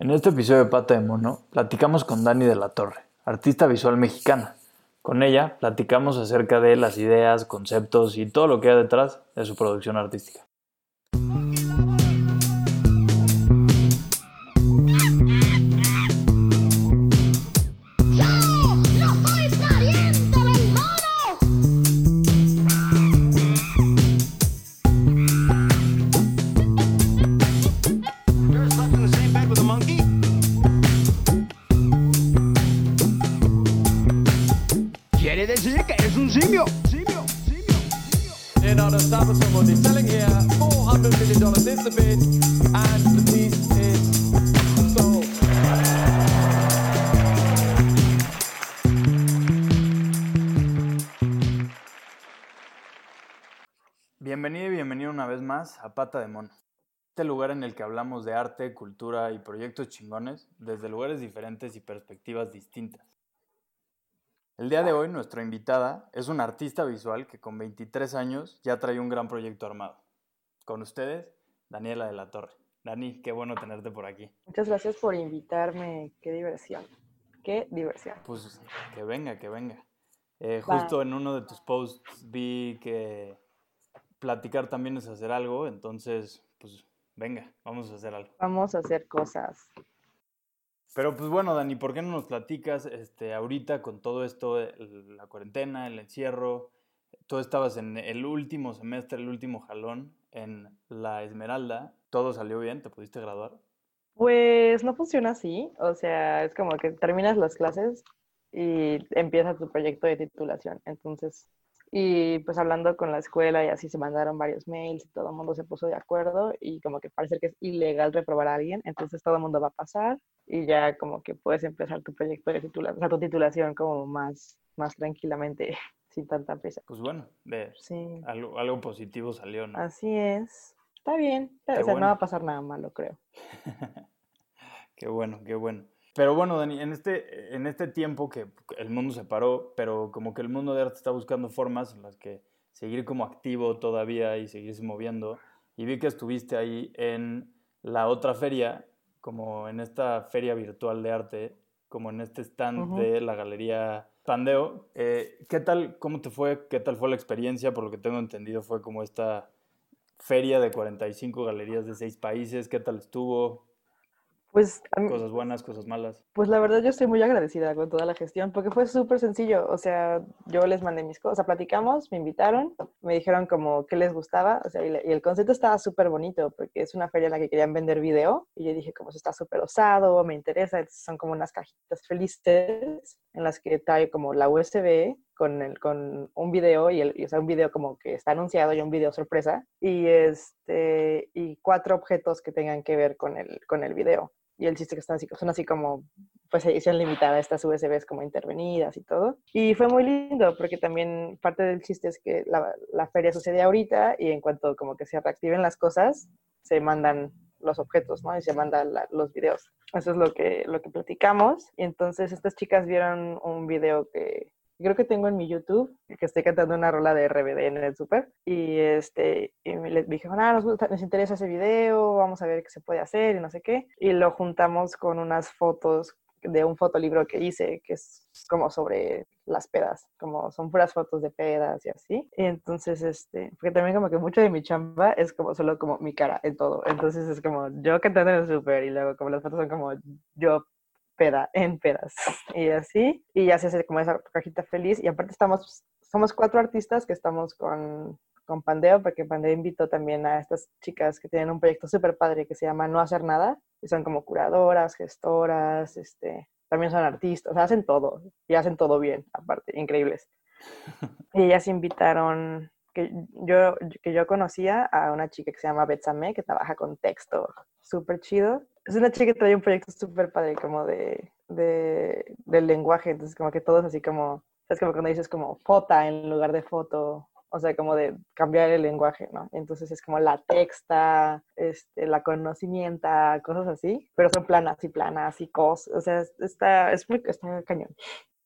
En este episodio de Pata de Mono, platicamos con Dani de la Torre, artista visual mexicana. Con ella platicamos acerca de las ideas, conceptos y todo lo que hay detrás de su producción artística. Más a Pata de Mono, este lugar en el que hablamos de arte, cultura y proyectos chingones desde lugares diferentes y perspectivas distintas. El día de hoy nuestra invitada es una artista visual que con 23 años ya trae un gran proyecto armado. Con ustedes, Daniela de la Torre. Dani, qué bueno tenerte por aquí. Muchas gracias por invitarme, qué diversión, qué diversión. Pues que venga, que venga. Eh, justo en uno de tus posts vi que platicar también es hacer algo, entonces, pues venga, vamos a hacer algo. Vamos a hacer cosas. Pero pues bueno, Dani, ¿por qué no nos platicas este, ahorita con todo esto, la cuarentena, el encierro? Tú estabas en el último semestre, el último jalón en la Esmeralda. ¿Todo salió bien? ¿Te pudiste graduar? Pues no funciona así. O sea, es como que terminas las clases y empieza tu proyecto de titulación. Entonces, y pues hablando con la escuela y así se mandaron varios mails y todo el mundo se puso de acuerdo y como que parece que es ilegal reprobar a alguien, entonces todo el mundo va a pasar y ya como que puedes empezar tu proyecto de titulación, o sea, tu titulación como más, más tranquilamente, sin tanta prisa. Pues bueno, de sí. algo, algo positivo salió, ¿no? Así es. Está bien, o sea, no va a pasar nada malo, creo. qué bueno, qué bueno. Pero bueno, Dani, en este, en este tiempo que el mundo se paró, pero como que el mundo de arte está buscando formas en las que seguir como activo todavía y seguirse moviendo. Y vi que estuviste ahí en la otra feria, como en esta feria virtual de arte, como en este stand de la galería Pandeo. Eh, ¿Qué tal, cómo te fue? ¿Qué tal fue la experiencia? Por lo que tengo entendido fue como esta feria de 45 galerías de seis países. ¿Qué tal estuvo? Pues, cosas buenas, cosas malas. Pues la verdad yo estoy muy agradecida con toda la gestión porque fue súper sencillo. O sea, yo les mandé mis cosas, platicamos, me invitaron, me dijeron como qué les gustaba. O sea, y, el concepto estaba súper bonito porque es una feria en la que querían vender video. Y yo dije como eso está súper osado, me interesa. son como unas cajitas felices en las que trae como la USB con, el, con un video y, el, o sea, un video como que está anunciado y un video sorpresa y, este, y cuatro objetos que tengan que ver con el, con el video y el chiste que están así, son así como, pues edición limitada, estas USBs como intervenidas y todo. Y fue muy lindo porque también parte del chiste es que la, la feria sucede ahorita y en cuanto como que se reactiven las cosas, se mandan los objetos, ¿no? Y se mandan los videos. Eso es lo que, lo que platicamos. Y entonces estas chicas vieron un video que, creo que tengo en mi YouTube, que estoy cantando una rola de RBD en el super. Y, este, y les dije, ah, nos, nos interesa ese video, vamos a ver qué se puede hacer y no sé qué. Y lo juntamos con unas fotos de un fotolibro que hice, que es como sobre las pedas, como son puras fotos de pedas y así. Y entonces, este, porque también como que mucho de mi chamba es como solo como mi cara en todo. Entonces es como yo cantando en el súper y luego como las fotos son como yo peda, en pedas y así. Y ya se hace como esa cajita feliz. Y aparte estamos, somos cuatro artistas que estamos con, con Pandeo, porque Pandeo invitó también a estas chicas que tienen un proyecto súper padre que se llama No Hacer Nada, y son como curadoras, gestoras, este, también son artistas, hacen todo, y hacen todo bien, aparte, increíbles. Y ellas invitaron, que yo, que yo conocía a una chica que se llama Betsame, que trabaja con texto súper chido, es una chica que trae un proyecto súper padre, como de, de, del lenguaje, entonces como que todo es así como, es como cuando dices como fota en lugar de foto, o sea, como de cambiar el lenguaje, ¿no? Entonces es como la texta, este, la conocimiento, cosas así, pero son planas y planas y cosas, o sea, está, es muy, está cañón.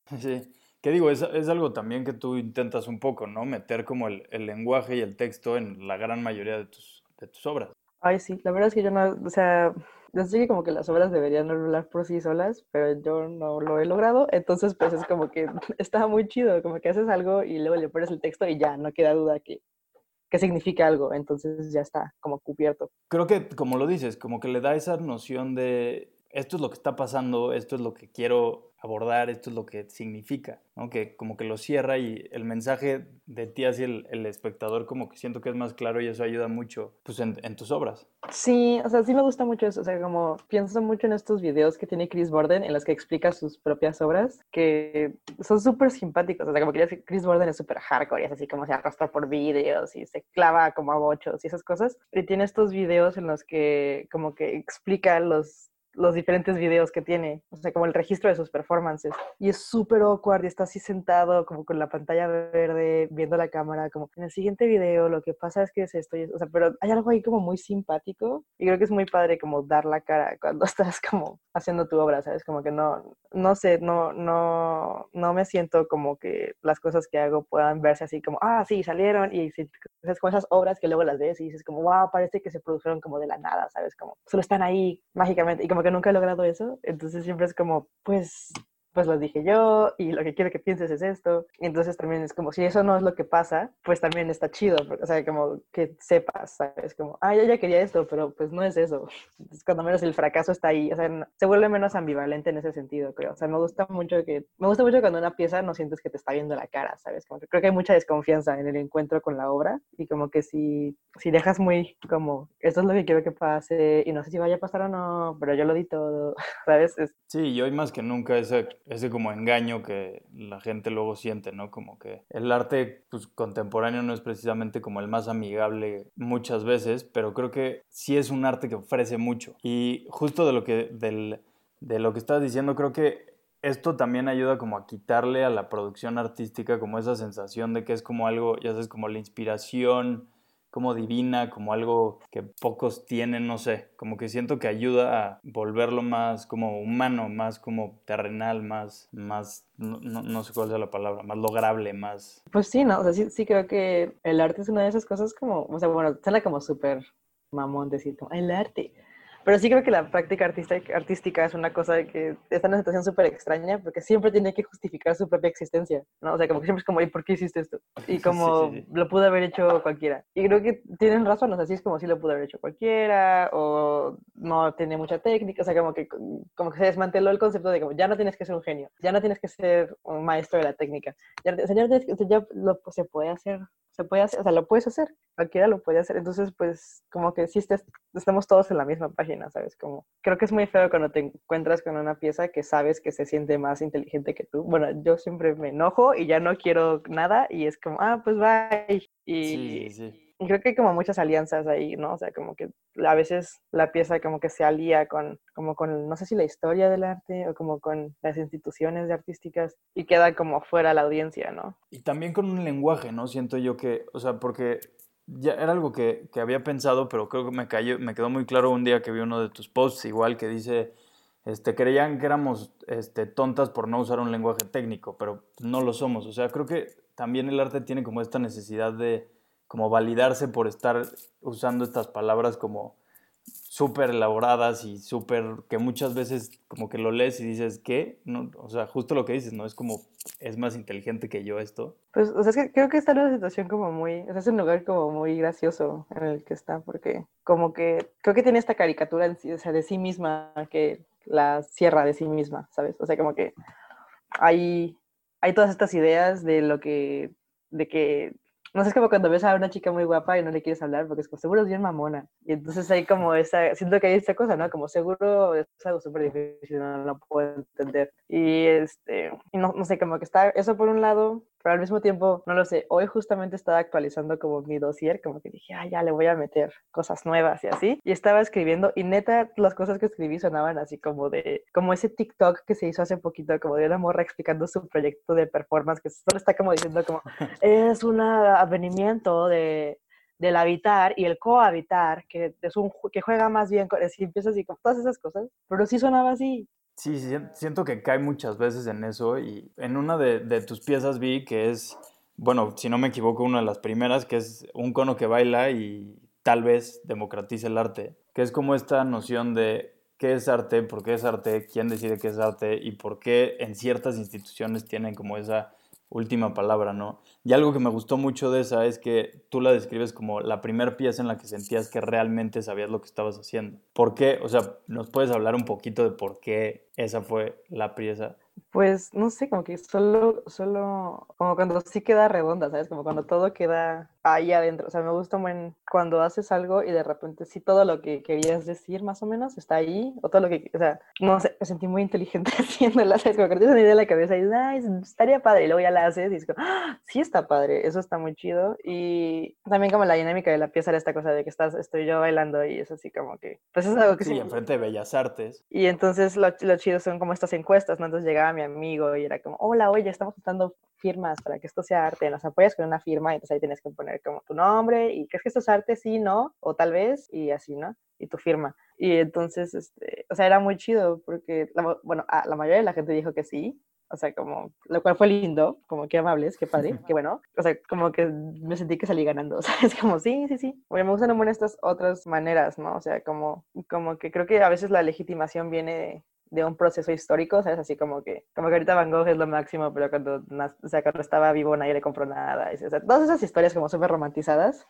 Sí, ¿Qué digo, es, es, algo también que tú intentas un poco, ¿no? Meter como el, el lenguaje y el texto en la gran mayoría de tus, de tus obras. Ay, sí, la verdad es que yo no, o sea, Así que como que las obras deberían hablar por sí solas, pero yo no lo he logrado, entonces pues es como que está muy chido, como que haces algo y luego le pones el texto y ya, no queda duda que, que significa algo, entonces ya está como cubierto. Creo que como lo dices, como que le da esa noción de esto es lo que está pasando, esto es lo que quiero abordar, esto es lo que significa, ¿no? Como que lo cierra y el mensaje de ti hacia el, el espectador como que siento que es más claro y eso ayuda mucho pues en, en, tus obras. Sí, o sea, sí me gusta mucho eso, o sea, como pienso mucho en estos videos que tiene Chris Borden en los que explica sus propias obras, que son súper simpáticos, o sea, como que Chris Borden es súper hardcore y es así como se arrastra por videos y se clava como a bochos y esas cosas, y tiene estos videos en los que como que explica los los diferentes videos que tiene, o sea, como el registro de sus performances. Y es súper awkward y está así sentado como con la pantalla verde, viendo la cámara, como en el siguiente video lo que pasa es que es esto, o sea, pero hay algo ahí como muy simpático y creo que es muy padre como dar la cara cuando estás como haciendo tu obra, ¿sabes? Como que no, no sé, no, no, no me siento como que las cosas que hago puedan verse así como, ah, sí, salieron y es como esas obras que luego las ves y dices como, wow, parece que se produjeron como de la nada, ¿sabes? Como solo están ahí mágicamente y como que nunca he logrado eso, entonces siempre es como, pues pues lo dije yo y lo que quiero que pienses es esto. Entonces también es como, si eso no es lo que pasa, pues también está chido, o sea, como que sepas, ¿sabes? Como, ah, yo ya quería esto, pero pues no es eso. Entonces, cuando menos el fracaso está ahí, o sea, se vuelve menos ambivalente en ese sentido, creo. O sea, me gusta mucho que, me gusta mucho cuando una pieza no sientes que te está viendo la cara, ¿sabes? Como que creo que hay mucha desconfianza en el encuentro con la obra y como que si, si dejas muy como, esto es lo que quiero que pase y no sé si vaya a pasar o no, pero yo lo di todo, ¿sabes? Es... Sí, y hoy más que nunca ese ese como engaño que la gente luego siente, ¿no? Como que el arte pues, contemporáneo no es precisamente como el más amigable muchas veces, pero creo que sí es un arte que ofrece mucho. Y justo de lo que, del, de lo que estás diciendo, creo que esto también ayuda como a quitarle a la producción artística como esa sensación de que es como algo, ya sabes, como la inspiración como divina, como algo que pocos tienen, no sé, como que siento que ayuda a volverlo más como humano, más como terrenal, más, más, no, no, sé cuál es la palabra, más lograble, más... Pues sí, no, o sea, sí, sí creo que el arte es una de esas cosas como, o sea, bueno, suena como súper mamón decir como el arte, pero sí creo que la práctica artística es una cosa que está en una situación súper extraña porque siempre tiene que justificar su propia existencia, ¿no? O sea, como que siempre es como, ¿y por qué hiciste esto? Y como lo pudo haber hecho cualquiera. Y creo que tienen razón, o sea, sí es como si lo pudo haber hecho cualquiera o no tiene mucha técnica, o sea, como que, como que se desmanteló el concepto de como ya no tienes que ser un genio, ya no tienes que ser un maestro de la técnica, ya, o sea, ya, lo, se puede hacer se puede hacer, o sea, lo puedes hacer, cualquiera lo puede hacer. Entonces, pues, como que sí estamos todos en la misma página, ¿sabes? Como, creo que es muy feo cuando te encuentras con una pieza que sabes que se siente más inteligente que tú. Bueno, yo siempre me enojo y ya no quiero nada y es como, ah, pues bye. Y, sí, sí creo que hay como muchas alianzas ahí, ¿no? O sea, como que a veces la pieza como que se alía con, como con, no sé si la historia del arte o como con las instituciones artísticas y queda como fuera la audiencia, ¿no? Y también con un lenguaje, ¿no? Siento yo que, o sea, porque ya era algo que, que había pensado, pero creo que me, cayó, me quedó muy claro un día que vi uno de tus posts, igual que dice, este, creían que éramos este, tontas por no usar un lenguaje técnico, pero no lo somos. O sea, creo que también el arte tiene como esta necesidad de como validarse por estar usando estas palabras como súper elaboradas y súper que muchas veces como que lo lees y dices, ¿qué? No, o sea, justo lo que dices, ¿no? Es como, es más inteligente que yo esto. Pues, o sea, es que creo que está en una situación como muy, o sea, es un lugar como muy gracioso en el que está, porque como que creo que tiene esta caricatura en sí, o sea, de sí misma que la cierra de sí misma, ¿sabes? O sea, como que hay, hay todas estas ideas de lo que, de que no sé, es como cuando ves a una chica muy guapa y no le quieres hablar porque es como, seguro es bien mamona. Y entonces hay como esa, siento que hay esta cosa, ¿no? Como seguro es algo súper difícil, no lo puedo entender. Y este, no, no sé, como que está eso por un lado, pero al mismo tiempo, no lo sé, hoy justamente estaba actualizando como mi dossier, como que dije, ah, ya le voy a meter cosas nuevas y así, y estaba escribiendo, y neta, las cosas que escribí sonaban así como de, como ese TikTok que se hizo hace poquito, como de una morra explicando su proyecto de performance, que solo está como diciendo como, es un avenimiento de del habitar y el cohabitar, que es un que juega más bien con, si empiezas así con todas esas cosas, pero sí sonaba así, Sí, siento que cae muchas veces en eso y en una de, tus piezas vi que es, bueno, si no me equivoco, una de las primeras, que es un cono que baila y tal vez democratiza el arte, que es como esta noción de qué es arte, por qué es arte, quién decide qué es arte y por qué en ciertas instituciones tienen como esa última palabra, ¿no? Y algo que me gustó mucho de esa es que tú la describes como la primera pieza en la que sentías que realmente sabías lo que estabas haciendo. ¿Por qué? O sea, ¿nos puedes hablar un poquito de por qué esa fue la pieza? Pues no sé, como que solo, solo, como cuando sí queda redonda, ¿sabes? Como cuando todo queda ahí adentro. O sea, me gusta muy cuando haces algo y de repente sí todo lo que querías decir más o menos está ahí, o todo lo que, o sea, no sé, me sentí muy inteligente haciéndola, ¿sabes? Como que tienes una idea en la cabeza y dices, ay, estaría padre, y luego ya la haces y dices, ¡Ah! sí está padre, eso está muy chido. Y también como la dinámica de la pieza era esta cosa de que estás, estoy yo bailando y es así como que, pues es algo que sí. Sí, enfrente de Bellas Artes. Y entonces lo, lo chido son como estas encuestas, ¿no? Entonces llegaba mi amigo y era como, hola, oye, estamos dando firmas para que esto sea arte, nos apoyas con una firma, y entonces ahí tienes que poner como tu nombre y crees que esto es arte, sí, no, o tal vez, y así, ¿no? Y tu firma. Y entonces, este, o sea, era muy chido porque, la, bueno, a, la mayoría de la gente dijo que sí, o sea, como, lo cual fue lindo, como que amables, qué padre, qué bueno. O sea, como que me sentí que salí ganando, o sea, es como, sí, sí, sí. Bueno, me gustan un estas otras maneras, ¿no? O sea, como, como que creo que a veces la legitimación viene de un proceso histórico, ¿sabes? Así como que, como que ahorita Van Gogh es lo máximo, pero cuando, o sea, cuando estaba vivo nadie le compró nada. O sea, todas esas historias como súper romantizadas.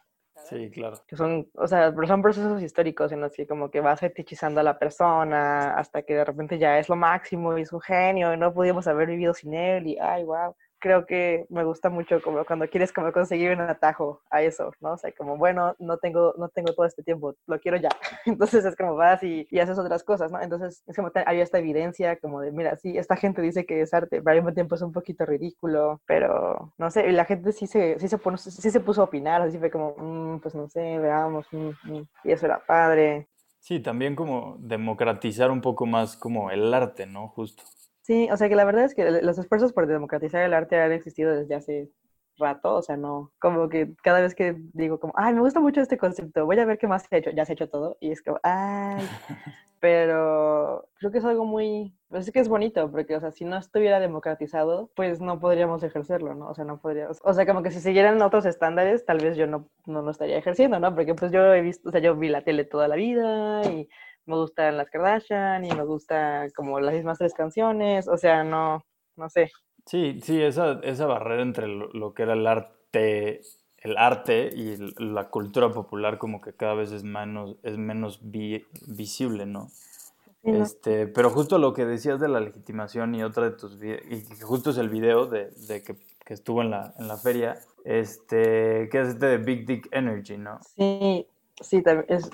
Sí, claro. Que son, o sea, son procesos históricos en los que como que vas fetichizando a la persona hasta que de repente ya es lo máximo y es un genio y no pudimos haber vivido sin él y, ay, wow creo que me gusta mucho como cuando quieres como conseguir un atajo a eso, ¿no? O sea, como, bueno, no tengo, no tengo todo este tiempo, lo quiero ya. Entonces es como vas y, y haces otras cosas, ¿no? Entonces es como hay esta evidencia como de, mira, sí, esta gente dice que es arte, pero al mismo tiempo es un poquito ridículo, pero no sé, y la gente sí se, sí se, puso, sí se puso a opinar, así fue como, mm, pues no sé, veamos, mm, mm", y eso era padre. Sí, también como democratizar un poco más como el arte, ¿no? Justo. Sí, o sea que la verdad es que los esfuerzos por democratizar el arte han existido desde hace rato, o sea, no, como que cada vez que digo como, ay, me gusta mucho este concepto, voy a ver qué más se ha hecho, ya se ha hecho todo, y es como, ay, pero creo que es algo muy, pues es que es bonito, porque, o sea, si no estuviera democratizado, pues no podríamos ejercerlo, ¿no? O sea, no podríamos, o sea, como que si siguieran otros estándares, tal vez yo no, no lo estaría ejerciendo, ¿no? Porque pues yo he visto, o sea, yo vi la tele toda la vida y me gustan las Kardashian y me gusta como las mismas tres canciones, o sea, no, no sé. Sí, sí, esa, esa barrera entre lo, que era el arte, el arte y la cultura popular como que cada vez es menos, es menos visible, ¿no? Este, pero justo lo que decías de la legitimación y otra de tus y que justo es el video de, de que, que, estuvo en la, en la feria, este, que es este de Big Dick Energy, ¿no? Sí, sí, también es,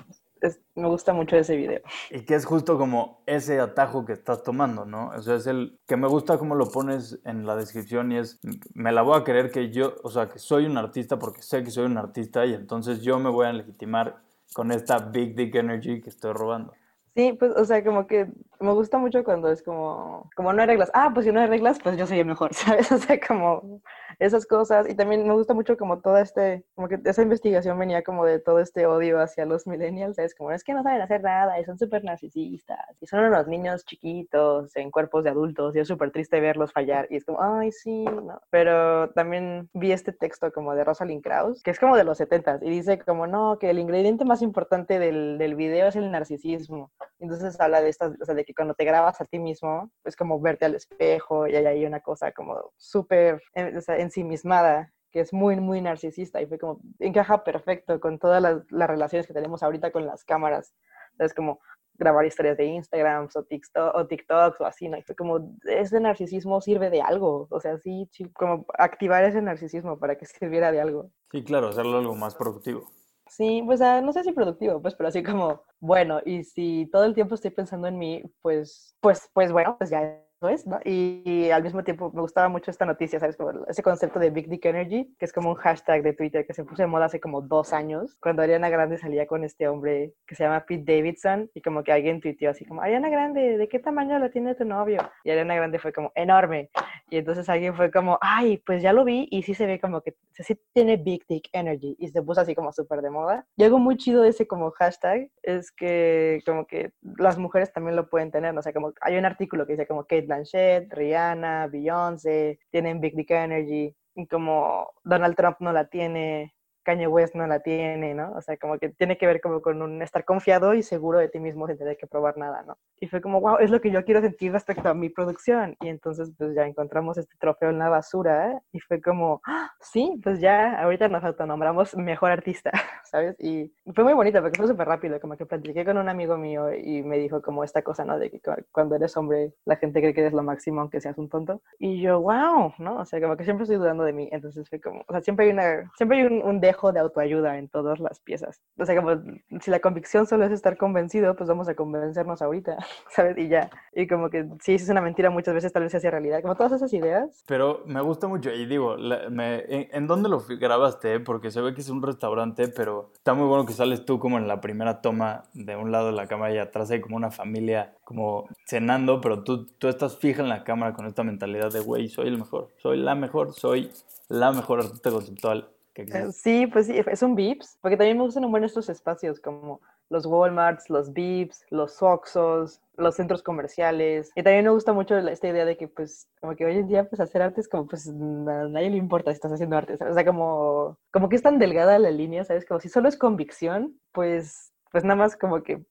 me gusta mucho ese video. Y que es justo como ese atajo que estás tomando, ¿no? O sea, es el que me gusta cómo lo pones en la descripción y es, me la voy a creer que yo, o sea, que soy un artista porque sé que soy un artista y entonces yo me voy a legitimar con esta Big Dick Energy que estoy robando. Sí, pues, o sea, como que me gusta mucho cuando es como, como no hay reglas. Ah, pues si no hay reglas, pues yo soy el mejor, ¿sabes? O sea, como esas cosas. Y también me gusta mucho como toda este, como que esa investigación venía como de todo este odio hacia los millennials, ¿sabes? Como es que no saben hacer nada y son súper narcisistas y son unos niños chiquitos en cuerpos de adultos y es súper triste verlos fallar. Y es como, ay, sí, no. Pero también vi este texto como de Rosalind Krauss, que es como de los 70 y dice como, no, que el ingrediente más importante del, del video es el narcisismo entonces habla de estas, o sea, de que cuando te grabas a ti mismo, es como verte al espejo y hay ahí una cosa como súper o sea, ensimismada que es muy, muy narcisista y fue como, encaja perfecto con todas las, relaciones que tenemos ahorita con las cámaras. Es como grabar historias de Instagram o, TikTok, o TikToks o así, como, ese narcisismo sirve de algo, o sea, sí, como activar ese narcisismo para que sirviera de algo. Sí, claro, hacerlo algo más productivo. Sí, pues ah, no sé si productivo, pues, pero así como, bueno, y si todo el tiempo estoy pensando en mí, pues, pues, pues bueno, pues ya es, ¿no? Y, al mismo tiempo me gustaba mucho esta noticia, ¿sabes? Como ese concepto de Big Dick Energy, que es como un hashtag de Twitter que se puso de moda hace como dos años, cuando Ariana Grande salía con este hombre que se llama Pete Davidson, y como que alguien tuiteó así como, Ariana Grande, ¿de qué tamaño lo tiene tu novio? Y Ariana Grande fue como, enorme. Y entonces alguien fue como, ay, pues ya lo vi, y sí se ve como que sí tiene Big Dick Energy, y se puso así como súper de moda. Y algo muy chido de ese como hashtag es que como que las mujeres también lo pueden tener, ¿no? o sea, como hay un artículo que dice como Kate Blanchett, Rihanna, Beyoncé, tienen Big Dick Energy, y como Donald Trump no la tiene, Kanye West no la tiene, ¿no? O sea, como que tiene que ver como con un estar confiado y seguro de ti mismo sin tener que probar nada, ¿no? Y fue como, wow, es lo que yo quiero sentir respecto a mi producción. Y entonces, pues ya encontramos este trofeo en la basura ¿eh? y fue como, ¡Ah! sí, pues ya ahorita nos autonombramos mejor artista, ¿sabes? Y fue muy bonito porque fue súper rápido, como que platiqué con un amigo mío y me dijo como esta cosa, ¿no? De que cuando eres hombre, la gente cree que eres lo máximo aunque seas un tonto. Y yo, wow, ¿no? O sea, como que siempre estoy dudando de mí. Entonces fue como, o sea, siempre hay, una, siempre hay un, un dejo de autoayuda en todas las piezas. O sea, como si la convicción solo es estar convencido, pues vamos a convencernos ahorita, ¿sabes? Y ya. Y como que sí, es una mentira muchas veces, tal vez se hace realidad. Como todas esas ideas. Pero me gusta mucho. Y digo, me, ¿en, dónde lo grabaste? Porque se ve que es un restaurante, pero está muy bueno que sales tú como en la primera toma de un lado de la cámara y atrás hay como una familia como cenando, pero tú, tú estás fija en la cámara con esta mentalidad de, güey, soy el mejor, soy la mejor, soy la mejor artista conceptual eh, sí, pues sí, es un Vips, porque también me gustan un buen estos espacios como los Walmarts, los Vips, los Oxos, los centros comerciales. Y también me gusta mucho esta idea de que, pues, como que hoy en día, pues, hacer arte es como, pues, a nadie le importa si estás haciendo arte. O sea, como, como que es tan delgada la línea, ¿sabes? Como si solo es convicción, pues, pues nada más como que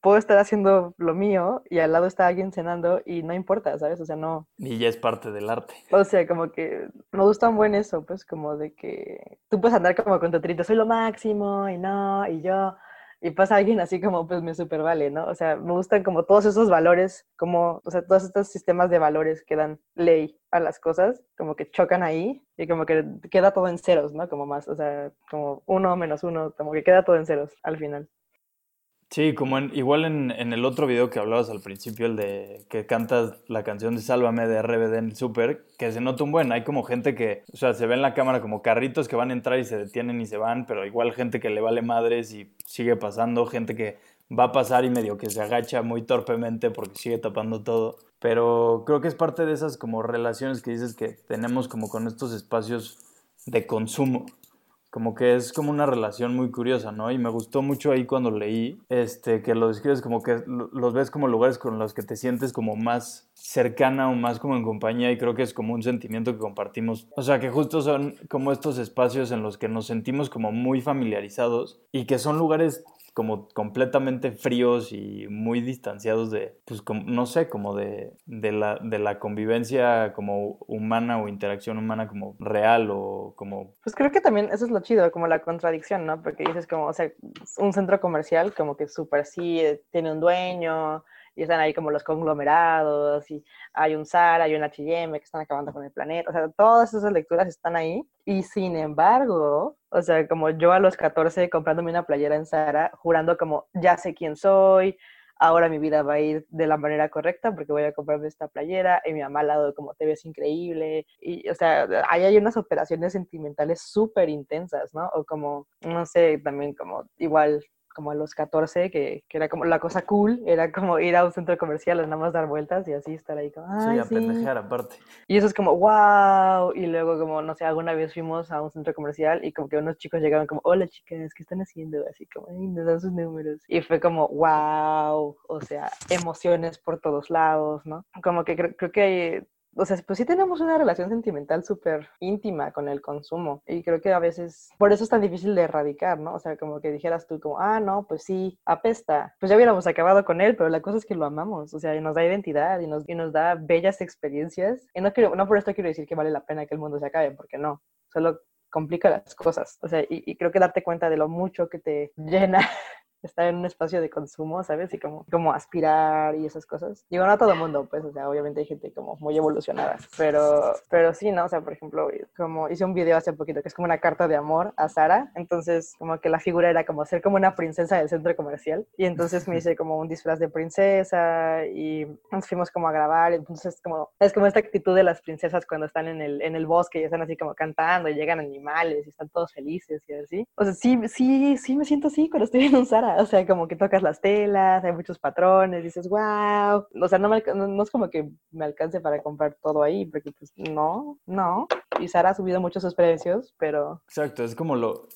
puedo estar haciendo lo mío y al lado está alguien cenando y no importa, ¿sabes? O sea, no. Y ya es parte del arte. O sea, como que me gusta un buen eso, pues como de que tú puedes andar como con tu trito, soy lo máximo y no, y yo. Y pasa alguien así como, pues me super vale, ¿no? O sea, me gustan como todos esos valores, como, o sea, todos estos sistemas de valores que dan ley a las cosas, como que chocan ahí y como que queda todo en ceros, ¿no? Como más, o sea, como uno menos uno, como que queda todo en ceros al final. Sí, como en, igual en, en, el otro video que hablabas al principio, el de que cantas la canción de Sálvame de RBD en el súper, que se nota un buen, hay como gente que, o sea, se ve en la cámara como carritos que van a entrar y se detienen y se van, pero igual gente que le vale madres y sigue pasando, gente que va a pasar y medio que se agacha muy torpemente porque sigue tapando todo. Pero creo que es parte de esas como relaciones que dices que tenemos como con estos espacios de consumo como que es como una relación muy curiosa, ¿no? Y me gustó mucho ahí cuando leí, este, que lo describes como que los ves como lugares con los que te sientes como más cercana o más como en compañía y creo que es como un sentimiento que compartimos. O sea, que justo son como estos espacios en los que nos sentimos como muy familiarizados y que son lugares como completamente fríos y muy distanciados de, pues como, no sé, como de, de, la, de la convivencia como humana o interacción humana como real o como... Pues creo que también eso es lo chido, como la contradicción, ¿no? Porque dices como, o sea, un centro comercial como que súper sí, eh, tiene un dueño, y están ahí como los conglomerados, y hay un Zara, hay un H&M que están acabando con el planeta, o sea, todas esas lecturas están ahí, y sin embargo, o sea, como yo a los 14 comprándome una playera en Zara, jurando como, ya sé quién soy, ahora mi vida va a ir de la manera correcta porque voy a comprarme esta playera y mi mamá al lado como te ves increíble y o sea ahí hay unas operaciones sentimentales súper intensas no o como no sé también como igual como a los 14, que, que, era como la cosa cool, era como ir a un centro comercial a nada más dar vueltas y así estar ahí como, sí, a pendejear aparte. Y eso es como, wow, y luego como, no sé, alguna vez fuimos a un centro comercial y como que unos chicos llegaron como, hola chicas, ¿qué están haciendo? Así como, y nos dan sus números. Y fue como, wow, o sea, emociones por todos lados, ¿no? Como que creo, creo que o sea, pues sí tenemos una relación sentimental súper íntima con el consumo y creo que a veces por eso es tan difícil de erradicar, ¿no? O sea, como que dijeras tú como, ah, no, pues sí, apesta, pues ya hubiéramos acabado con él, pero la cosa es que lo amamos, o sea, y nos da identidad y nos, y nos da bellas experiencias y no, quiero, no por esto quiero decir que vale la pena que el mundo se acabe, porque no, solo complica las cosas, o sea, y, y creo que darte cuenta de lo mucho que te llena estar en un espacio de consumo, ¿sabes? Y como, como aspirar y esas cosas. Digo, no a todo mundo, pues, o sea, obviamente hay gente como muy evolucionada, pero, pero sí, ¿no? O sea, por ejemplo, como hice un video hace poquito que es como una carta de amor a Sara, entonces como que la figura era como ser como una princesa del centro comercial y entonces me hice como un disfraz de princesa y nos fuimos como a grabar, entonces como, es como esta actitud de las princesas cuando están en el, en el bosque y están así como cantando y llegan animales y están todos felices y así. O sea, sí, sí, sí me siento así cuando estoy en un Sara o sea, como que tocas las telas, hay muchos patrones, dices, wow, o sea, no, no, es como que me alcance para comprar todo ahí, porque pues no, no, y Sara ha subido mucho sus precios, pero... Exacto, es como lo,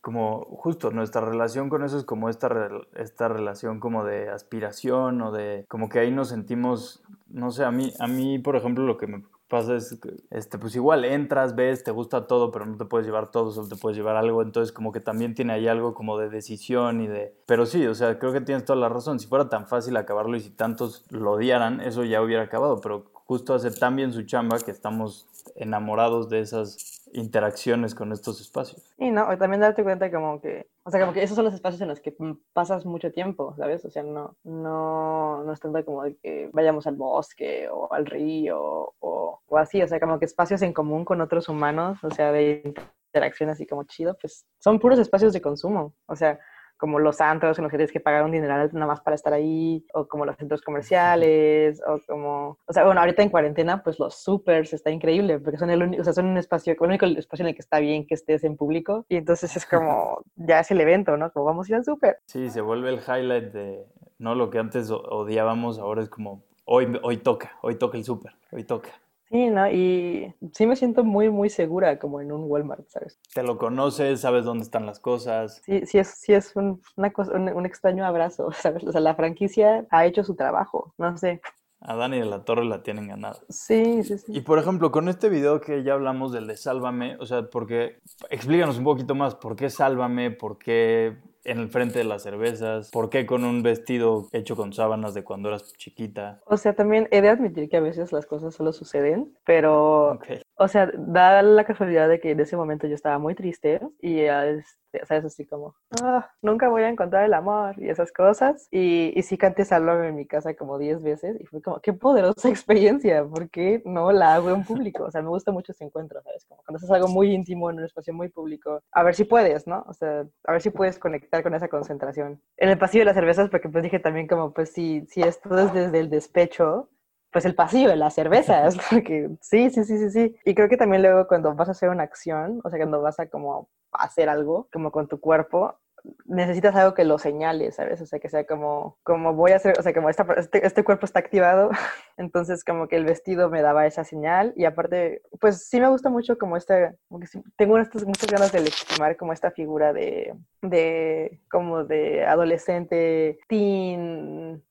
como justo nuestra relación con eso es como esta, esta relación como de aspiración o de como que ahí nos sentimos, no sé, a mí, a mí por ejemplo lo que me pasa es, este, pues igual entras, ves, te gusta todo, pero no te puedes llevar todo, solo te puedes llevar algo, entonces como que también tiene ahí algo como de decisión y de... Pero sí, o sea, creo que tienes toda la razón, si fuera tan fácil acabarlo y si tantos lo odiaran, eso ya hubiera acabado, pero justo hace tan bien su chamba que estamos enamorados de esas interacciones con estos espacios. Y no, también darte cuenta como que, o sea, como que esos son los espacios en los que pasas mucho tiempo, ¿sabes? O sea, no, no, no es tanto como de que vayamos al bosque o al río o, o así, o sea, como que espacios en común con otros humanos, o sea, de interacción así como chido, pues son puros espacios de consumo, o sea, como los antros en los que tienes que pagar un dineral nada más para estar ahí, o como los centros comerciales, o como, o sea, bueno, ahorita en cuarentena, pues los supers está increíble, porque son el único, o sea, son un espacio, el único espacio en el que está bien que estés en público, y entonces es como, ya es el evento, ¿no? Como vamos a ir al super. Sí, se vuelve el highlight de, no lo que antes odiábamos, ahora es como, hoy, hoy toca, hoy toca el super, hoy toca. Sí, ¿no? Y sí me siento muy, muy segura como en un Walmart, ¿sabes? Te lo conoces, sabes dónde están las cosas. Sí, sí es, sí es un, una cosa, un, extraño abrazo, ¿sabes? O sea, la franquicia ha hecho su trabajo, no sé. A Dani de la Torre la tienen ganada. Sí, sí, sí. Y por ejemplo, con este video que ya hablamos del de Sálvame, o sea, porque explícanos un poquito más, ¿por qué Sálvame? ¿Por qué en el frente de las cervezas? ¿Por qué con un vestido hecho con sábanas de cuando eras chiquita? O sea, también he de admitir que a veces las cosas solo suceden, pero, o sea, da la casualidad de que en ese momento yo estaba muy triste y, este, ¿sabes? Así como, ah, nunca voy a encontrar el amor y esas cosas. Y, y sí canté Sálvame en mi casa como 10 veces y fue como, qué poderosa experiencia, ¿por qué no la hago en público? O sea, me gusta mucho ese encuentro, ¿sabes? Como cuando haces algo muy íntimo en un espacio muy público, a ver si puedes, ¿no? O sea, a ver si puedes conectar con esa concentración. En el pasillo de las cervezas, porque pues dije también como, pues si, si esto es desde el despecho, pues el pasillo las cervezas, porque sí, sí, sí, sí, sí. Y creo que también luego cuando vas a hacer una acción, o sea, cuando vas a como hacer algo, como con tu cuerpo, necesitas algo que lo señale, ¿sabes? O sea, que sea como, como voy a hacer, o sea, como esta, este, este, cuerpo está activado, entonces como que el vestido me daba esa señal y aparte, pues sí me gusta mucho como este, como que tengo muchas, muchas ganas de legitimar como esta figura de, de, como de adolescente, teen,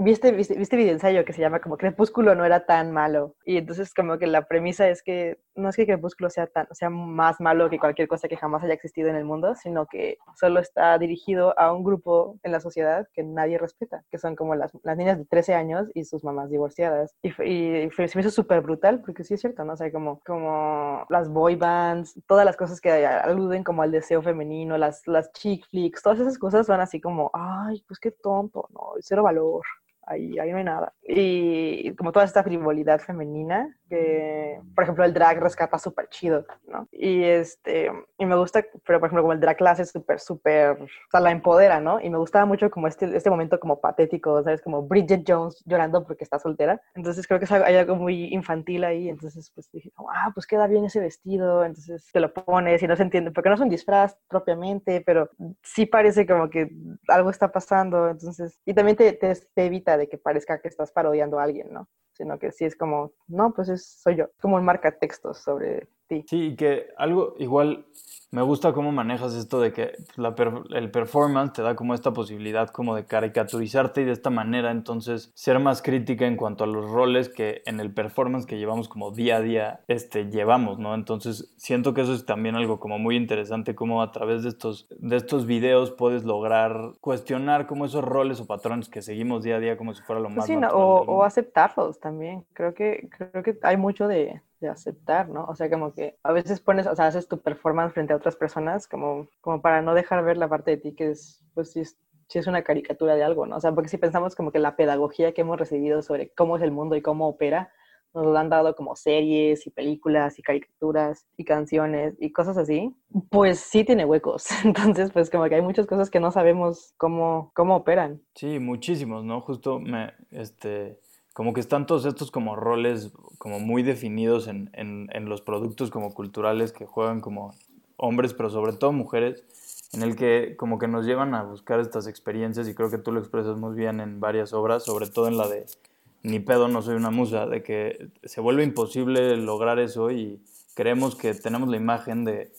viste, viste, viste video ensayo que se llama como Crepúsculo no era tan malo. Y entonces como que la premisa es que no es que Crepúsculo sea, tan, sea más malo que cualquier cosa que jamás haya existido en el mundo, sino que solo está dirigido a un grupo en la sociedad que nadie respeta, que son como las, las niñas de 13 años y sus mamás divorciadas. Y, y, se me hizo súper brutal, porque sí es cierto, ¿no? O sea, como, como las boy bands, todas las cosas que aluden como al deseo femenino, las, las chick flicks, todas esas cosas van así como, ay, pues qué tonto, no, cero valor ahí, ahí no hay nada. Y como toda esta frivolidad femenina, que, por ejemplo, el drag rescata súper chido, ¿no? Y, este, y me gusta, pero por ejemplo, como el drag class es súper, súper, o sea, la empodera, ¿no? Y me gustaba mucho como este, este momento como patético, ¿sabes? Como Bridget Jones llorando porque está soltera. Entonces creo que hay algo muy infantil ahí, entonces pues dije, ah, pues queda bien ese vestido, entonces te lo pones y no se entiende, porque no es un disfraz propiamente, pero sí parece como que algo está pasando, entonces, y también te, te, te evita de que parezca que estás parodiando a alguien, ¿no? Sino que sí es como, no, pues es, soy yo, como un marca textos sobre ti. Sí, que algo igual me gusta cómo manejas esto de que la el performance te da como esta posibilidad como de caricaturizarte y de esta manera entonces ser más crítica en cuanto a los roles que en el performance que llevamos como día a día este, llevamos, ¿no? Entonces siento que eso es también algo como muy interesante como a través de estos, de estos videos puedes lograr cuestionar como esos roles o patrones que seguimos día a día como si fuera lo pues más sí, o, o aceptarlos también. Creo que, creo que hay mucho de, de aceptar, ¿no? O sea, como que a veces pones, o sea, haces tu performance frente a otras personas como, como para no dejar ver la parte de ti que es, pues sí es, es una caricatura de algo, ¿no? O sea, porque si pensamos como que la pedagogía que hemos recibido sobre cómo es el mundo y cómo opera, nos lo han dado como series y películas y caricaturas y canciones y cosas así, pues sí tiene huecos. Entonces, pues como que hay muchas cosas que no sabemos cómo, cómo operan. Sí, muchísimos, ¿no? Justo me, este, como que están todos estos como roles como muy definidos en, en, los productos como culturales que juegan como hombres, pero sobre todo mujeres, en el que como que nos llevan a buscar estas experiencias y creo que tú lo expresas muy bien en varias obras, sobre todo en la de Ni pedo, no soy una musa, de que se vuelve imposible lograr eso y creemos que tenemos la imagen de,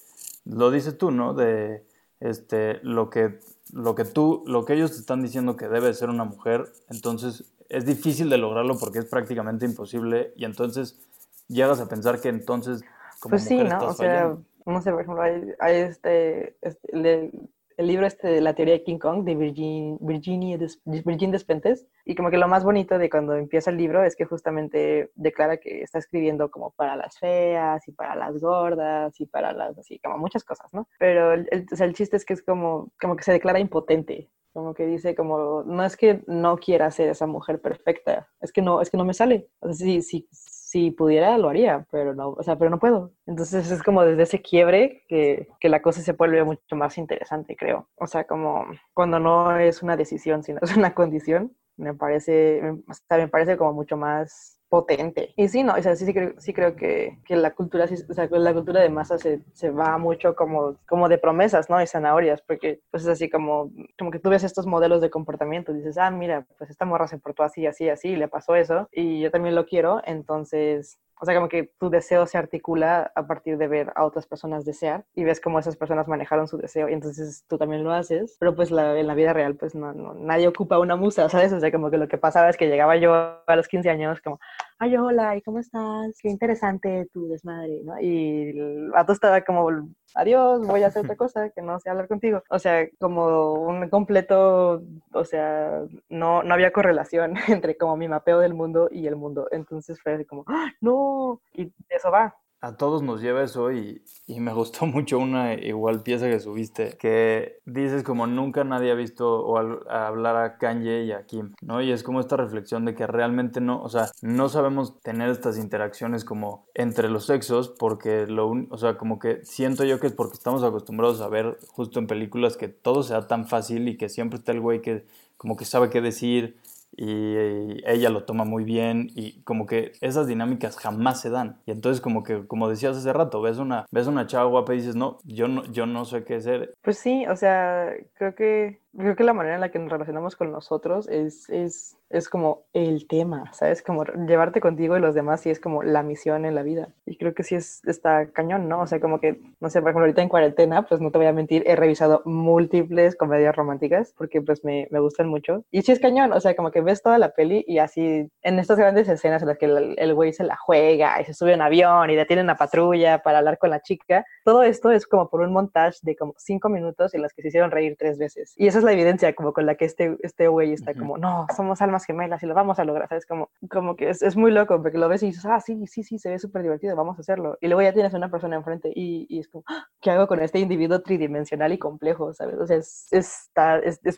lo dices tú, ¿no? De este, lo que, lo que tú, lo que ellos te están diciendo que debe ser una mujer, entonces es difícil de lograrlo porque es prácticamente imposible y entonces llegas a pensar que entonces como pues sí, ¿no? O sea, no sé, por ejemplo, hay, este, este el libro este de la teoría de King Kong de Virgin, Virginia Virgin Despentes y como que lo más bonito de cuando empieza el libro es que justamente declara que está escribiendo como para las feas y para las gordas y para las así como muchas cosas, ¿no? Pero el, o sea, el chiste es que es como como que se declara impotente como que dice como no es que no quiera ser esa mujer perfecta es que no es que no me sale o sea, sí, sí, si pudiera lo haría, pero no, o sea, pero no puedo. Entonces es como desde ese quiebre que, que, la cosa se vuelve mucho más interesante, creo. O sea, como cuando no es una decisión, sino es una condición, me parece, me parece como mucho más potente. Y sí, no, o sea, sí, sí creo, sí creo que, que la cultura, o sea, la cultura de masa se, se, va mucho como, como de promesas, ¿no? Y zanahorias, porque pues es así como, como que tú ves estos modelos de comportamiento, y dices, ah, mira, pues esta morra se portó así, así, así, le pasó eso, y yo también lo quiero, entonces o sea, como que tu deseo se articula a partir de ver a otras personas desear y ves cómo esas personas manejaron su deseo y entonces tú también lo haces, pero pues la, en la vida real pues no, no, nadie ocupa una musa, ¿sabes? O sea, como que lo que pasaba es que llegaba yo a los 15 años como, ay, hola, ¿y cómo estás? Qué interesante tu desmadre, ¿no? Y el vato estaba como, adiós, voy a hacer otra cosa que no sea hablar contigo. O sea, como un completo, o sea, no, no había correlación entre como mi mapeo del mundo y el mundo. Entonces fue así como, ¡Ah, no, y eso va a todos nos lleva eso y, y, me gustó mucho una igual pieza que subiste que dices como nunca nadie ha visto o hablar a Kanye y a Kim, ¿no? Y es como esta reflexión de que realmente no, o sea, no sabemos tener estas interacciones como entre los sexos porque lo, o sea, como que siento yo que es porque estamos acostumbrados a ver justo en películas que todo sea tan fácil y que siempre está el güey que como que sabe qué decir y ella lo toma muy bien y como que esas dinámicas jamás se dan. Y entonces como que, como decías hace rato, ves una, ves una chava guapa y dices, no, yo no, yo no sé qué ser. Pues sí, o sea, creo que creo que la manera en la que nos relacionamos con nosotros es, es, es como el tema, ¿sabes? Como llevarte contigo y los demás y es como la misión en la vida. Y creo que sí es, está cañón, ¿no? O sea, como que, no sé, por ejemplo, ahorita en cuarentena, pues no te voy a mentir, he revisado múltiples comedias románticas porque pues me, me gustan mucho. Y sí es cañón, o sea, como que ves toda la peli y así, en estas grandes escenas en las que el güey se la juega y se sube a un avión y detiene una patrulla para hablar con la chica, todo esto es como por un montaje de como cinco minutos en las que se hicieron reír tres veces. Y esa es la evidencia como con la que este, este güey está como, no, somos almas gemelas y lo vamos a lograr, ¿sabes? Como, como que es, es muy loco porque lo ves y dices, ah, sí, sí, sí, se ve súper divertido, vamos a hacerlo. Y luego ya tienes una persona enfrente y, y es como, ah, ¿qué hago con este individuo tridimensional y complejo, ¿sabes? O sea, es, es, es, es,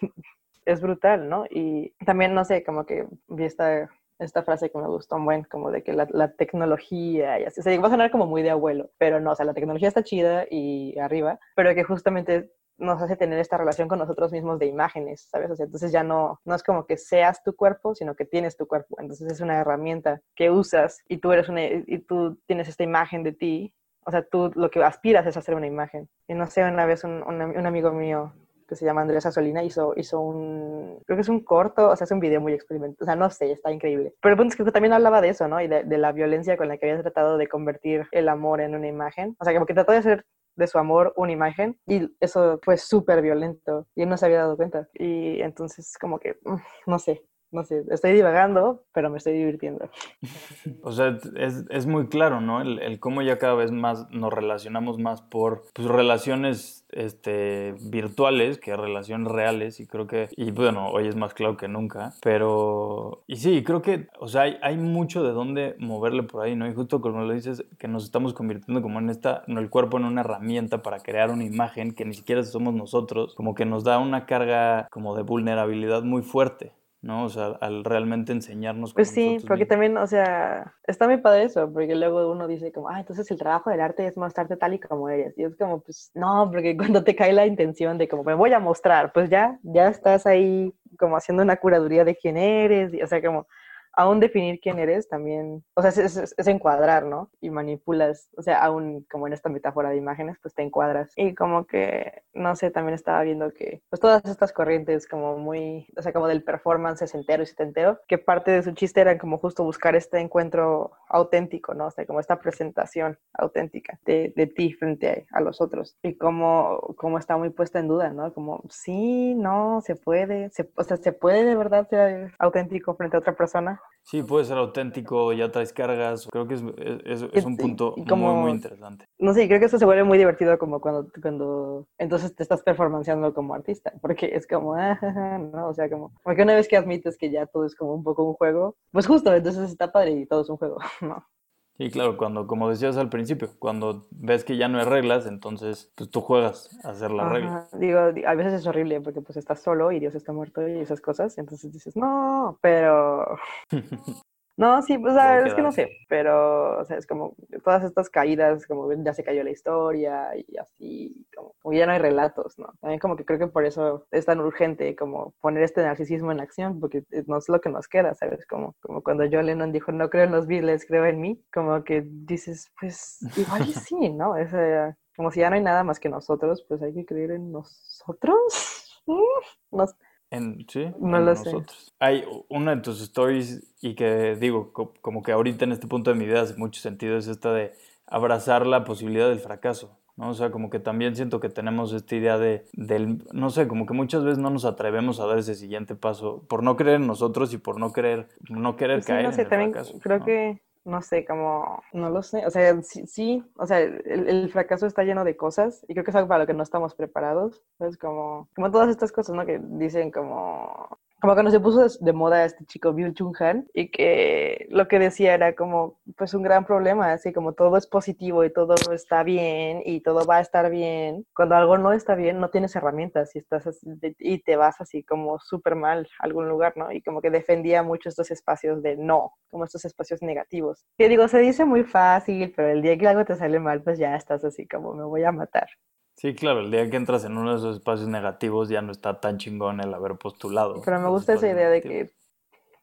es brutal, ¿no? Y también, no sé, como que vi esta esta frase que me gustó un buen, como de que la, la, tecnología y así, o sea, va a sonar como muy de abuelo, pero no, o sea, la tecnología está chida y arriba, pero que justamente nos hace tener esta relación con nosotros mismos de imágenes, ¿sabes? O sea, entonces ya no, no es como que seas tu cuerpo, sino que tienes tu cuerpo. Entonces es una herramienta que usas y tú eres una, y tú tienes esta imagen de ti. O sea, tú lo que aspiras es hacer una imagen. Y no sé, una vez un, un, amigo mío que se llama Andrés Asolina hizo, hizo un, creo que es un corto, o sea, es un video muy experimental, o sea, no sé, está increíble. Pero el punto es que también hablaba de eso, ¿no? Y de, de la violencia con la que había tratado de convertir el amor en una imagen. O sea, como que trató de hacer de su amor una imagen y eso fue súper violento y él no se había dado cuenta. Y entonces como que, mm, no sé, no sé, estoy divagando, pero me estoy divirtiendo. O sea, es, es muy claro, ¿no? El, el, cómo ya cada vez más nos relacionamos más por pues, relaciones este, virtuales que relaciones reales y creo que, y bueno, hoy es más claro que nunca, pero, y sí, creo que, o sea, hay, hay mucho de dónde moverle por ahí, ¿no? Y justo como lo dices, que nos estamos convirtiendo como en esta, en el cuerpo en una herramienta para crear una imagen que ni siquiera somos nosotros, como que nos da una carga como de vulnerabilidad muy fuerte. ¿No? O sea, al realmente enseñarnos. Pues sí, porque también, o sea, está muy padre eso, porque luego uno dice como, ah, entonces el trabajo del arte es mostrarte tal y como eres. Y es como, pues no, porque cuando te cae la intención de como, me voy a mostrar, pues ya, ya estás ahí como haciendo una curaduría de quién eres, y, o sea, como aún definir quién eres también, o sea, es, encuadrar, ¿no? Y manipulas, o sea, aún como en esta metáfora de imágenes, pues te encuadras. Y como que, no sé, también estaba viendo que, pues todas estas corrientes como muy, o sea, como del performance entero y setentero, que parte de su chiste era como justo buscar este encuentro auténtico, ¿no? O sea, como esta presentación auténtica de, de ti frente a, los otros. Y como, como está muy puesta en duda, ¿no? Como, sí, no, se puede, o sea, se puede de verdad ser auténtico frente a otra persona Sí, puede ser auténtico, ya traes cargas. Creo que es, es, es un punto muy, muy interesante. No sé, creo que eso se vuelve muy divertido como cuando, cuando entonces te estás performanceando como artista, porque es como, ah, ¿no? O sea, como, porque una vez que admites que ya todo es como un poco un juego, pues justo, entonces está padre y todo es un juego, ¿no? Y claro, cuando, como decías al principio, cuando ves que ya no hay reglas, entonces pues tú juegas a hacer las reglas. Digo, a veces es horrible porque pues estás solo y Dios está muerto y esas cosas, entonces dices, no, pero No, sí, pues es que no sé, pero o sea, es como todas estas caídas, como ya se cayó la historia y así, como, ya no hay relatos, ¿no? También como que creo que por eso es tan urgente como poner este narcisismo en acción, porque no es lo que nos queda, ¿sabes? Como, como cuando John Lennon dijo, no creo en los Beatles, creo en mí, como que dices, pues igual y sí, ¿no? Es, como si ya no hay nada más que nosotros, pues hay que creer en nosotros. Mm, en, sí, no lo nosotros. Sé. Hay una de tus stories y que digo, como que ahorita en este punto de mi vida hace mucho sentido, es esta de abrazar la posibilidad del fracaso. ¿no? O sea, como que también siento que tenemos esta idea de, del, no sé, como que muchas veces no nos atrevemos a dar ese siguiente paso por no creer en nosotros y por no querer, no querer caer no sé, en el también fracaso. Creo que no sé, como, no lo sé, o sea, sí, o sea, el, fracaso está lleno de cosas y creo que es algo para lo que no estamos preparados, es como, como todas estas cosas, ¿no? Que dicen como, como cuando se puso de moda este chico Bill Chung Han y que lo que decía era como pues un gran problema, así como todo es positivo y todo está bien y todo va a estar bien. Cuando algo no está bien, no tienes herramientas y estás y te vas así como súper mal a algún lugar, ¿no? Y como que defendía mucho estos espacios de no, como estos espacios negativos. Que digo, se dice muy fácil, pero el día que algo te sale mal, pues ya estás así como me voy a matar. Sí, claro, el día que entras en uno de esos espacios negativos ya no está tan chingón el haber postulado. Pero me gusta esa idea de que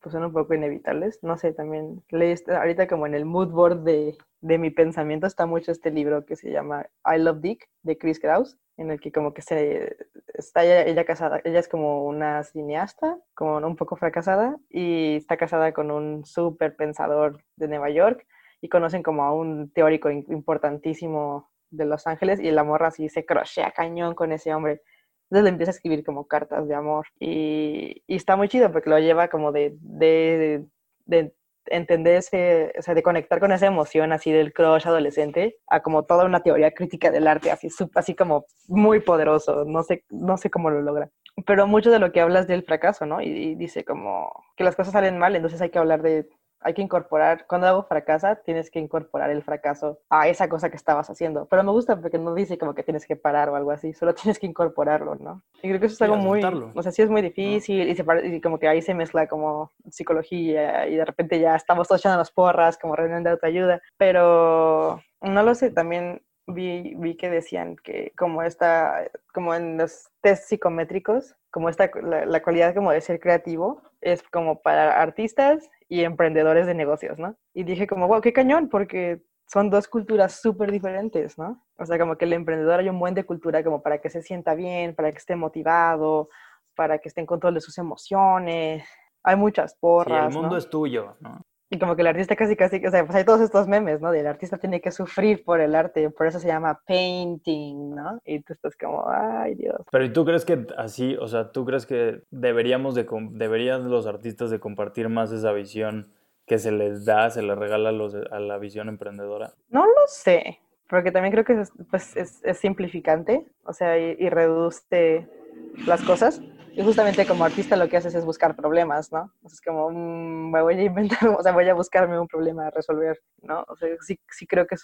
pues son un poco inevitables. No sé, también leí ahorita como en el mood board de, de, mi pensamiento está mucho este libro que se llama I Love Dick de Chris Kraus, en el que como que se está ella, ella casada, ella es como una cineasta, como un poco fracasada y está casada con un súper pensador de Nueva York y conocen como a un teórico importantísimo de Los Ángeles y la morra así se crochea cañón con ese hombre. Entonces le empieza a escribir como cartas de amor y, y está muy chido porque lo lleva como de, de, de, entender o sea, de conectar con esa emoción así del crush adolescente a como toda una teoría crítica del arte, así, así como muy poderoso, no sé, no sé cómo lo logra. Pero mucho de lo que hablas del fracaso, ¿no? y dice como que las cosas salen mal, entonces hay que hablar de hay que incorporar, cuando algo fracasa, tienes que incorporar el fracaso a esa cosa que estabas haciendo. Pero me gusta porque no dice como que tienes que parar o algo así, solo tienes que incorporarlo, ¿no? Y creo que eso es algo muy, o sea, sí es muy difícil y, se, y como que ahí se mezcla como psicología y de repente ya estamos todos echando las porras como reunión de autoayuda, pero no lo sé, también vi, vi que decían que como esta, como en los test psicométricos, como esta, la, la cualidad como de ser creativo es como para artistas y emprendedores de negocios, ¿no? Y dije como, wow, qué cañón, porque son dos culturas súper diferentes, ¿no? O sea, como que el emprendedor hay un buen de cultura como para que se sienta bien, para que esté motivado, para que esté en control de sus emociones. Hay muchas porras. Sí, el mundo es tuyo, ¿no? Y como que el artista casi, casi, o sea, pues hay todos estos memes, ¿no? Del artista tiene que sufrir por el arte, por eso se llama painting, ¿no? Y tú estás como, ay Dios. Pero ¿y tú crees que así, o sea, tú crees que deberíamos de, deberían los artistas de compartir más esa visión que se les da, se les regala a, los, a la visión emprendedora? No lo sé, porque también creo que es, pues, es, es simplificante, o sea, y, y reduce las cosas. Y justamente como artista lo que haces es buscar problemas, ¿no? es como, mm, me voy a inventar, o sea, voy a buscarme un problema a resolver, ¿no? O sea, sí, sí creo que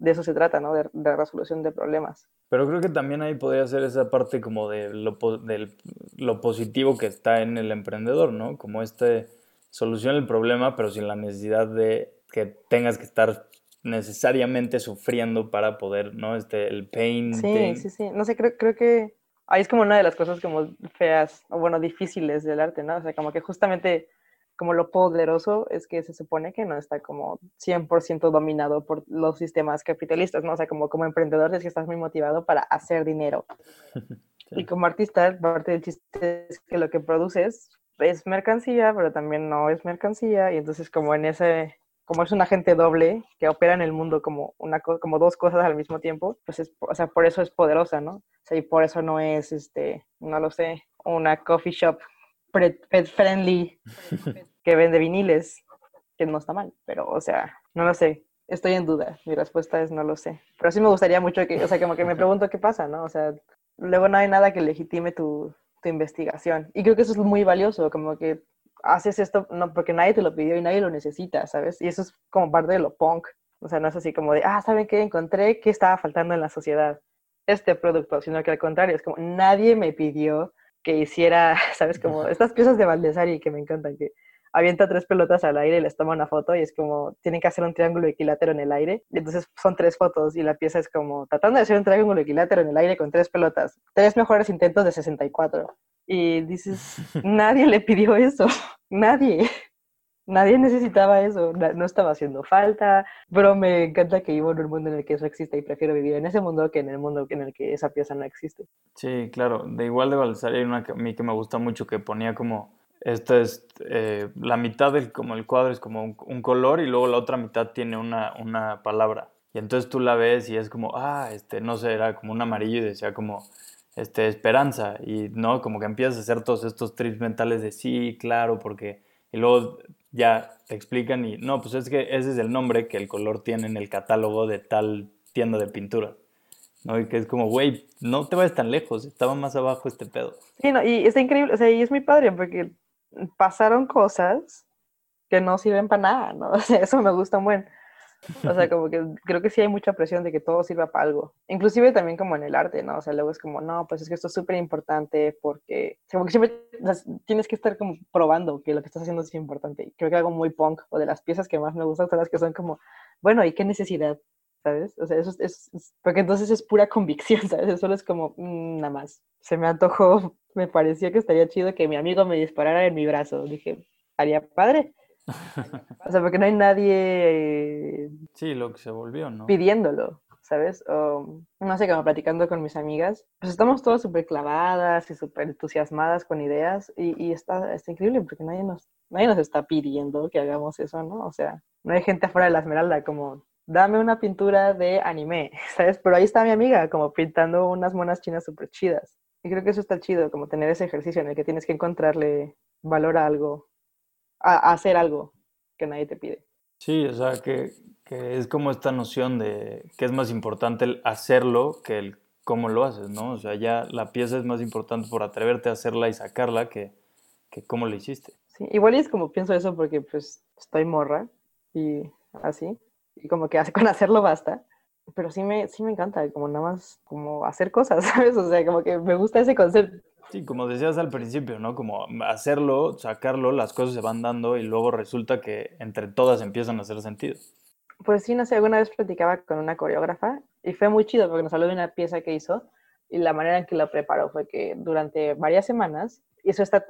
de eso se trata, ¿no? De, de, resolución de problemas. Pero creo que también ahí podría ser esa parte como de lo, de lo positivo que está en el emprendedor, ¿no? Como este solución el problema, pero sin la necesidad de que tengas que estar necesariamente sufriendo para poder, ¿no? Este, el pain. Sí, sí, sí. No sé, creo, creo que ahí es como una de las cosas como feas, o bueno, difíciles del arte, ¿no? O sea, como que justamente como lo poderoso es que se supone que no está como 100% dominado por los sistemas capitalistas, ¿no? O sea, como, como emprendedor es que estás muy motivado para hacer dinero. Y como artista, parte del chiste es que lo que produces es mercancía, pero también no es mercancía, y entonces como en ese, como es un agente doble que opera en el mundo como, una, como dos cosas al mismo tiempo, pues es, o sea, por eso es poderosa, ¿no? O sea, y por eso no es, este, no lo sé, una coffee shop pet friendly que vende viniles, que no está mal, pero, o sea, no lo sé. Estoy en duda. Mi respuesta es no lo sé. Pero sí me gustaría mucho que, o sea, como que me pregunto qué pasa, ¿no? O sea, luego no hay nada que legitime tu, tu investigación. Y creo que eso es muy valioso, como que haces esto no porque nadie te lo pidió y nadie lo necesita, ¿sabes? Y eso es como parte de lo punk. O sea, no es así como de, ah, ¿saben qué? Encontré que estaba faltando en la sociedad este producto, sino que al contrario, es como nadie me pidió que hiciera, ¿sabes? Como estas piezas de Valdesari que me encantan, que avienta tres pelotas al aire y les toma una foto y es como, tienen que hacer un triángulo equilátero en el aire. Y entonces son tres fotos y la pieza es como, tratando de hacer un triángulo equilátero en el aire con tres pelotas. Tres mejores intentos de 64. Y dices, nadie le pidió eso, nadie. Nadie necesitaba eso, no estaba haciendo falta, pero me encanta que vivo en un mundo en el que eso existe y prefiero vivir en ese mundo que en el mundo en el que esa pieza no existe. Sí, claro, de igual de Balsari hay una que a mí que me gusta mucho que ponía como esto es eh, la mitad del como el cuadro es como un, color y luego la otra mitad tiene una, una palabra. Y entonces tú la ves y es como, ah, este, no sé, era como un amarillo y decía como, este, esperanza. Y no, como que empiezas a hacer todos estos trips mentales de sí, claro, porque. Y luego ya te explican y no, pues es que ese es el nombre que el color tiene en el catálogo de tal tienda de pintura. ¿no? Y que es como, güey, no te vayas tan lejos, estaba más abajo este pedo. Sí, no, y está increíble, o sea, y es muy padre porque pasaron cosas que no sirven para nada, ¿no? O sea, eso me gusta un buen. O sea, como que creo que sí hay mucha presión de que todo sirva para algo. Inclusive también como en el arte, ¿no? O sea, luego es como, no, pues es que esto es súper importante porque, como que siempre tienes que estar como probando que lo que estás haciendo es importante. Creo que algo muy punk o de las piezas que más me gustan son las que son como, bueno, ¿y qué necesidad? ¿Sabes? O sea, eso es, porque entonces es pura convicción, ¿sabes? Eso es como, mm, nada más. Se me antojó me pareció que estaría chido que mi amigo me disparara en mi brazo. Dije, haría padre. o sea, porque no hay nadie. Sí, lo que se volvió, ¿no? Pidiéndolo, ¿sabes? O, no sé, como platicando con mis amigas. Pues estamos todas súper clavadas y súper entusiasmadas con ideas y, y está, está, increíble porque nadie nos, nadie nos está pidiendo que hagamos eso, ¿no? O sea, no hay gente afuera de la esmeralda como. Dame una pintura de anime, ¿sabes? Pero ahí está mi amiga, como pintando unas monas chinas súper chidas. Y creo que eso está chido, como tener ese ejercicio en el que tienes que encontrarle valor a algo, a, hacer algo que nadie te pide. Sí, o sea, que, que, es como esta noción de que es más importante el hacerlo que el cómo lo haces, ¿no? O sea, ya la pieza es más importante por atreverte a hacerla y sacarla que, que cómo lo hiciste. Sí, igual es como pienso eso porque pues estoy morra y así, y como que con hacerlo basta pero sí me, sí me encanta, como nada más, como hacer cosas, ¿sabes? O sea, como que me gusta ese concepto. Sí, como decías al principio, ¿no? Como hacerlo, sacarlo, las cosas se van dando y luego resulta que entre todas empiezan a hacer sentido. Pues sí, no sé, alguna vez platicaba con una coreógrafa y fue muy chido porque nos habló de una pieza que hizo y la manera en que la preparó fue que durante varias semanas hizo, esta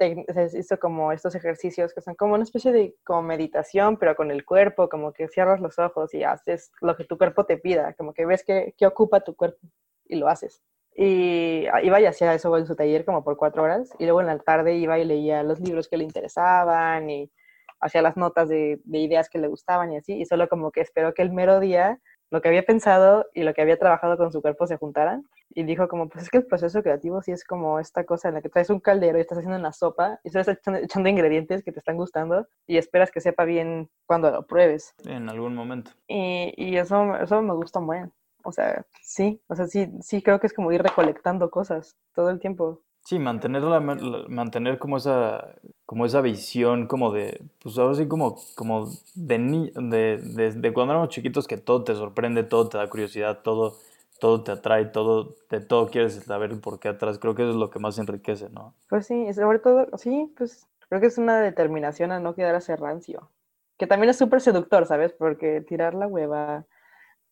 hizo como estos ejercicios que son como una especie de como meditación, pero con el cuerpo, como que cierras los ojos y haces lo que tu cuerpo te pida, como que ves que, que ocupa tu cuerpo y lo haces. Y iba y hacía eso en su taller como por cuatro horas y luego en la tarde iba y leía los libros que le interesaban y hacía las notas de, de ideas que le gustaban y así, y solo como que espero que el mero día lo que había pensado y lo que había trabajado con su cuerpo se juntaran. Y dijo como, pues es que el proceso creativo sí es como esta cosa en la que traes un caldero y estás haciendo una sopa y estás echando, ingredientes que te están gustando y esperas que sepa bien cuando lo pruebes. En algún momento. Y, y eso, eso me gusta muy bien. O sea, sí, o sea, sí, sí creo que es como ir recolectando cosas todo el tiempo. Sí, mantener, la, mantener como esa, como esa visión como de, pues ahora sí como, como de, de, de, cuando éramos chiquitos que todo te sorprende, todo te da curiosidad, todo, todo te atrae, todo, de todo quieres saber por qué atrás. Creo que eso es lo que más enriquece, ¿no? Pues sí, sobre todo, sí, pues creo que es una determinación a no quedar a ser rancio. Que también es súper seductor, ¿sabes? Porque tirar la hueva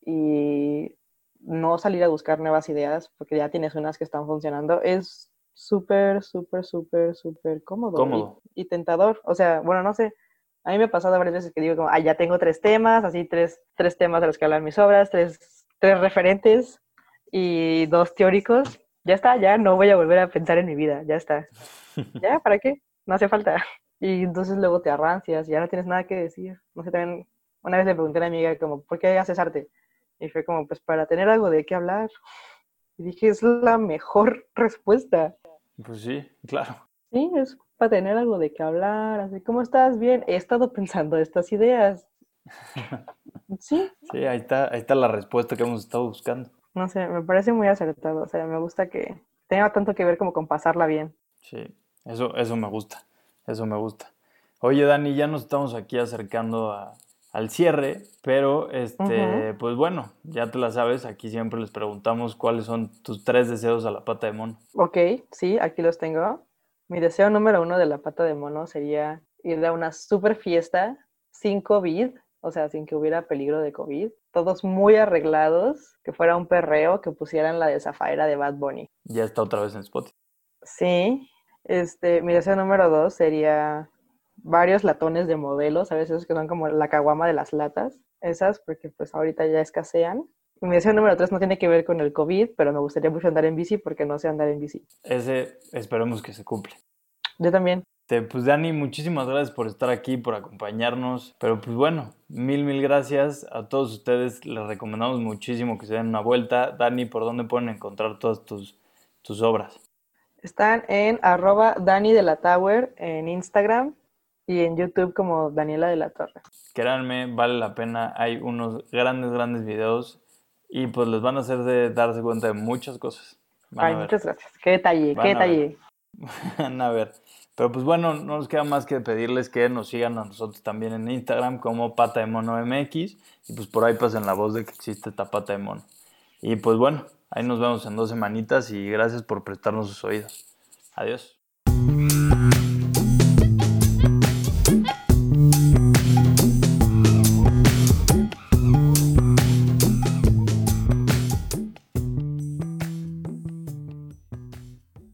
y no salir a buscar nuevas ideas porque ya tienes unas que están funcionando es súper, súper, súper, súper cómodo, Y, tentador. O sea, bueno, no sé, a mí me ha pasado varias veces que digo como, ah, ya tengo tres temas, así tres, tres temas de los que hablan mis obras, tres, tres referentes y dos teóricos. Ya está, ya no voy a volver a pensar en mi vida, ya está. ¿Ya? ¿Para qué? No hace falta. Y entonces luego te arrancias, ya no tienes nada que decir. No sé, también una vez le pregunté a una amiga como, ¿por qué haces arte? Y fue como, pues para tener algo de qué hablar. Y dije, es la mejor respuesta. Pues sí, claro. Sí, es, para tener algo de qué hablar, así, ¿cómo estás? Bien, he estado pensando estas ideas. Sí, Sí, ahí está, ahí está la respuesta que hemos estado buscando. no sé, me parece muy acertado, o sea, me gusta que tenga tanto que ver como con pasarla bien. Sí, eso, eso me gusta, eso me gusta. Oye, Dani, ya nos estamos aquí acercando a- al cierre, pero este, pues bueno, ya te la sabes, aquí siempre les preguntamos cuáles son tus tres deseos a la pata de mono. Ok, sí, aquí los tengo. Mi deseo número uno de la pata de mono sería ir a una super fiesta sin COVID, o sea, sin que hubiera peligro de COVID. Todos muy arreglados, que fuera un perreo, que pusieran la de Zafaira de Bad Bunny. Ya está otra vez en Spotify. Sí, este, mi deseo número dos sería varios latones de modelos, a veces que son como la caguama de las latas, esas, porque pues ahorita ya escasean. Mi deseo número tres no tiene que ver con el COVID, pero me gustaría mucho andar en bici porque no sé andar en bici. Ese esperemos que se cumple. Yo también. Este, pues Dani, muchísimas gracias por estar aquí, por acompañarnos. Pero pues bueno, mil, mil gracias a todos ustedes. Les recomendamos muchísimo que se den una vuelta. Dani, ¿por dónde pueden encontrar todas tus, tus obras? Están en arroba Dani de la Tower en Instagram y en YouTube como Daniela de la Torre. Créanme, vale la pena. Hay unos grandes, grandes videos y pues les van a hacer de darse cuenta de muchas cosas. Van Ay, muchas gracias. Qué detalle, Van qué ver. detalle. Van a ver. Pero pues bueno, no nos queda más que pedirles que nos sigan a nosotros también en Instagram como Pata de Mono MX y pues por ahí pasen la voz de que existe esta Pata de Mono. Y pues bueno, ahí nos vemos en dos semanitas y gracias por prestarnos sus oídos. Adiós.